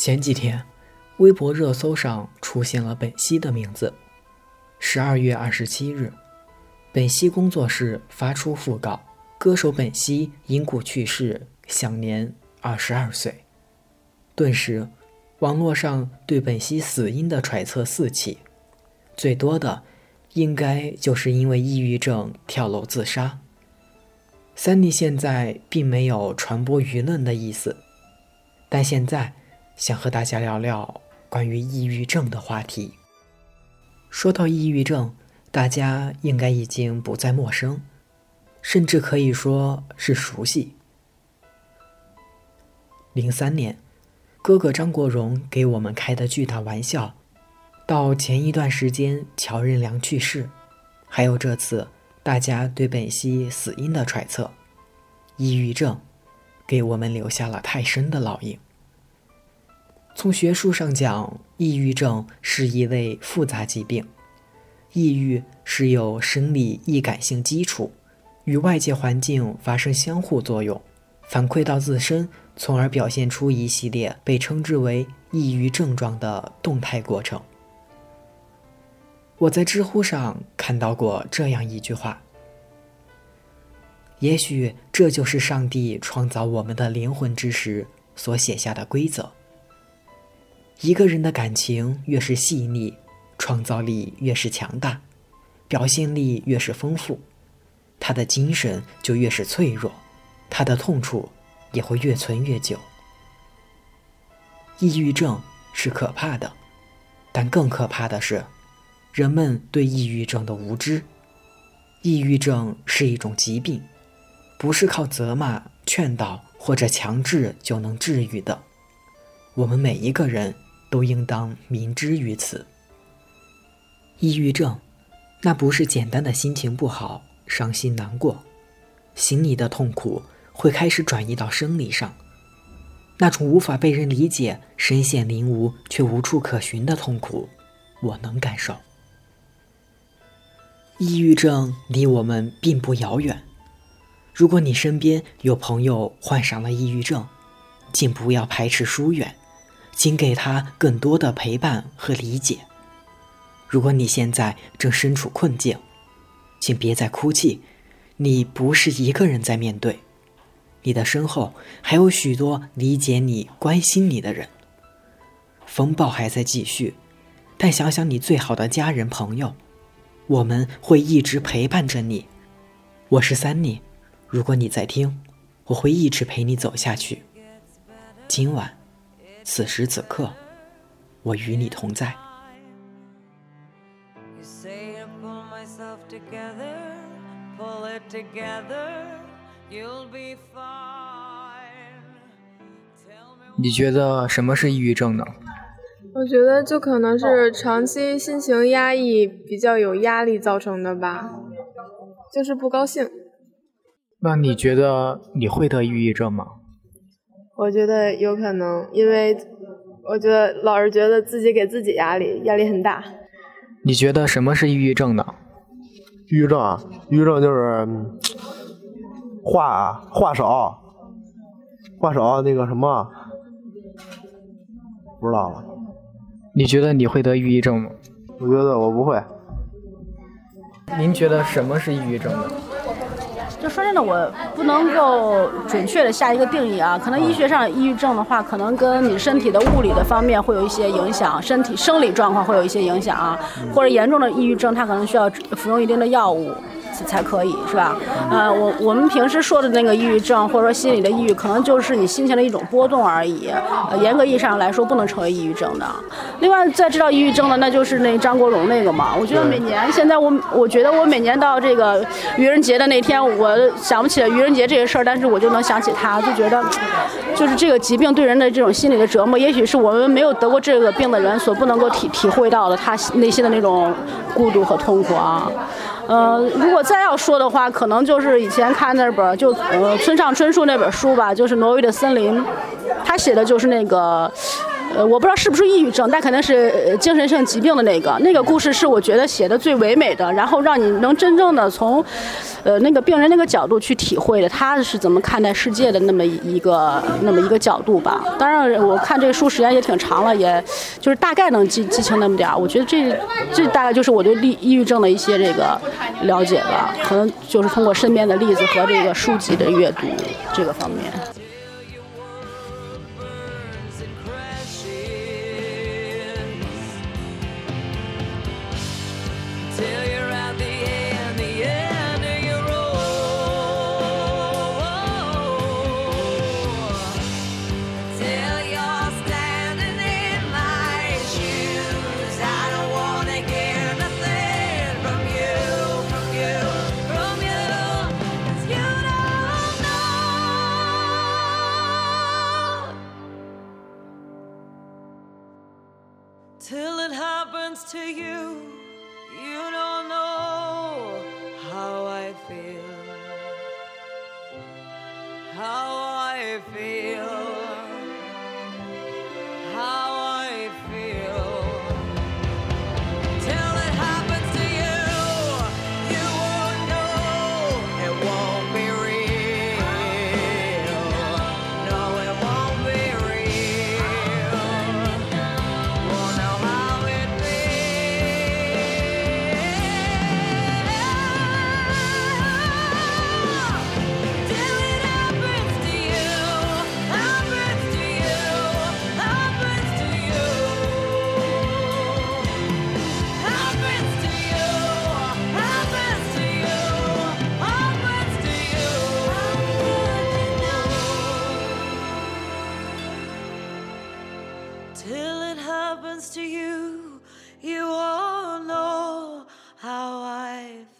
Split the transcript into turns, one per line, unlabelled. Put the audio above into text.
前几天，微博热搜上出现了本兮的名字。十二月二十七日，本兮工作室发出讣告：歌手本兮因故去世，享年二十二岁。顿时，网络上对本兮死因的揣测四起，最多的应该就是因为抑郁症跳楼自杀。三弟现在并没有传播舆论的意思，但现在。想和大家聊聊关于抑郁症的话题。说到抑郁症，大家应该已经不再陌生，甚至可以说是熟悉。零三年，哥哥张国荣给我们开的巨大玩笑，到前一段时间乔任梁去世，还有这次大家对本兮死因的揣测，抑郁症给我们留下了太深的烙印。从学术上讲，抑郁症是一类复杂疾病。抑郁是有生理易感性基础，与外界环境发生相互作用，反馈到自身，从而表现出一系列被称之为抑郁症状的动态过程。我在知乎上看到过这样一句话：“也许这就是上帝创造我们的灵魂之时所写下的规则。”一个人的感情越是细腻，创造力越是强大，表现力越是丰富，他的精神就越是脆弱，他的痛处也会越存越久。抑郁症是可怕的，但更可怕的是，人们对抑郁症的无知。抑郁症是一种疾病，不是靠责骂、劝导或者强制就能治愈的。我们每一个人。都应当明知于此。抑郁症，那不是简单的心情不好、伤心难过，心里的痛苦会开始转移到生理上，那种无法被人理解、身陷囹圄却无处可寻的痛苦，我能感受。抑郁症离我们并不遥远，如果你身边有朋友患上了抑郁症，请不要排斥疏远。请给他更多的陪伴和理解。如果你现在正身处困境，请别再哭泣，你不是一个人在面对，你的身后还有许多理解你、关心你的人。风暴还在继续，但想想你最好的家人朋友，我们会一直陪伴着你。我是三妮，如果你在听，我会一直陪你走下去。今晚。此时此刻，我与你同在。你觉得什么是抑郁症呢？
我觉得就可能是长期心情压抑、比较有压力造成的吧，就是不高兴。
那你觉得你会得抑郁症吗？
我觉得有可能，因为我觉得老是觉得自己给自己压力，压力很大。
你觉得什么是抑郁症呢？
抑郁症啊，抑郁症就是话话少，话少那个什么，不知道了。
你觉得你会得抑郁症吗？
我觉得我不会。
您觉得什么是抑郁症呢？
就说真的，我不能够准确的下一个定义啊。可能医学上抑郁症的话，可能跟你身体的物理的方面会有一些影响，身体生理状况会有一些影响啊。或者严重的抑郁症，它可能需要服用一定的药物。才可以，是吧？呃，我我们平时说的那个抑郁症或者说心理的抑郁，可能就是你心情的一种波动而已。呃，严格意义上来说，不能成为抑郁症的。另外，再知道抑郁症的，那就是那张国荣那个嘛。我觉得每年现在我我觉得我每年到这个愚人节的那天，我想不起来愚人节这个事儿，但是我就能想起他，就觉得就是这个疾病对人的这种心理的折磨，也许是我们没有得过这个病的人所不能够体体会到的，他内心的那种孤独和痛苦啊。呃，如果再要说的话，可能就是以前看那本就呃村上春树那本书吧，就是《挪威的森林》，他写的就是那个。呃，我不知道是不是抑郁症，但肯定是精神性疾病的那个。那个故事是我觉得写的最唯美的，然后让你能真正的从，呃那个病人那个角度去体会的他是怎么看待世界的那么一个那么一个角度吧。当然，我看这个书时间也挺长了，也就是大概能记记清那么点儿。我觉得这这大概就是我对抑抑郁症的一些这个了解吧，可能就是通过身边的例子和这个书籍的阅读这个方面。
Till it happens to you. You don't know how I feel, how I feel, Till it happens to you, you all know how I feel.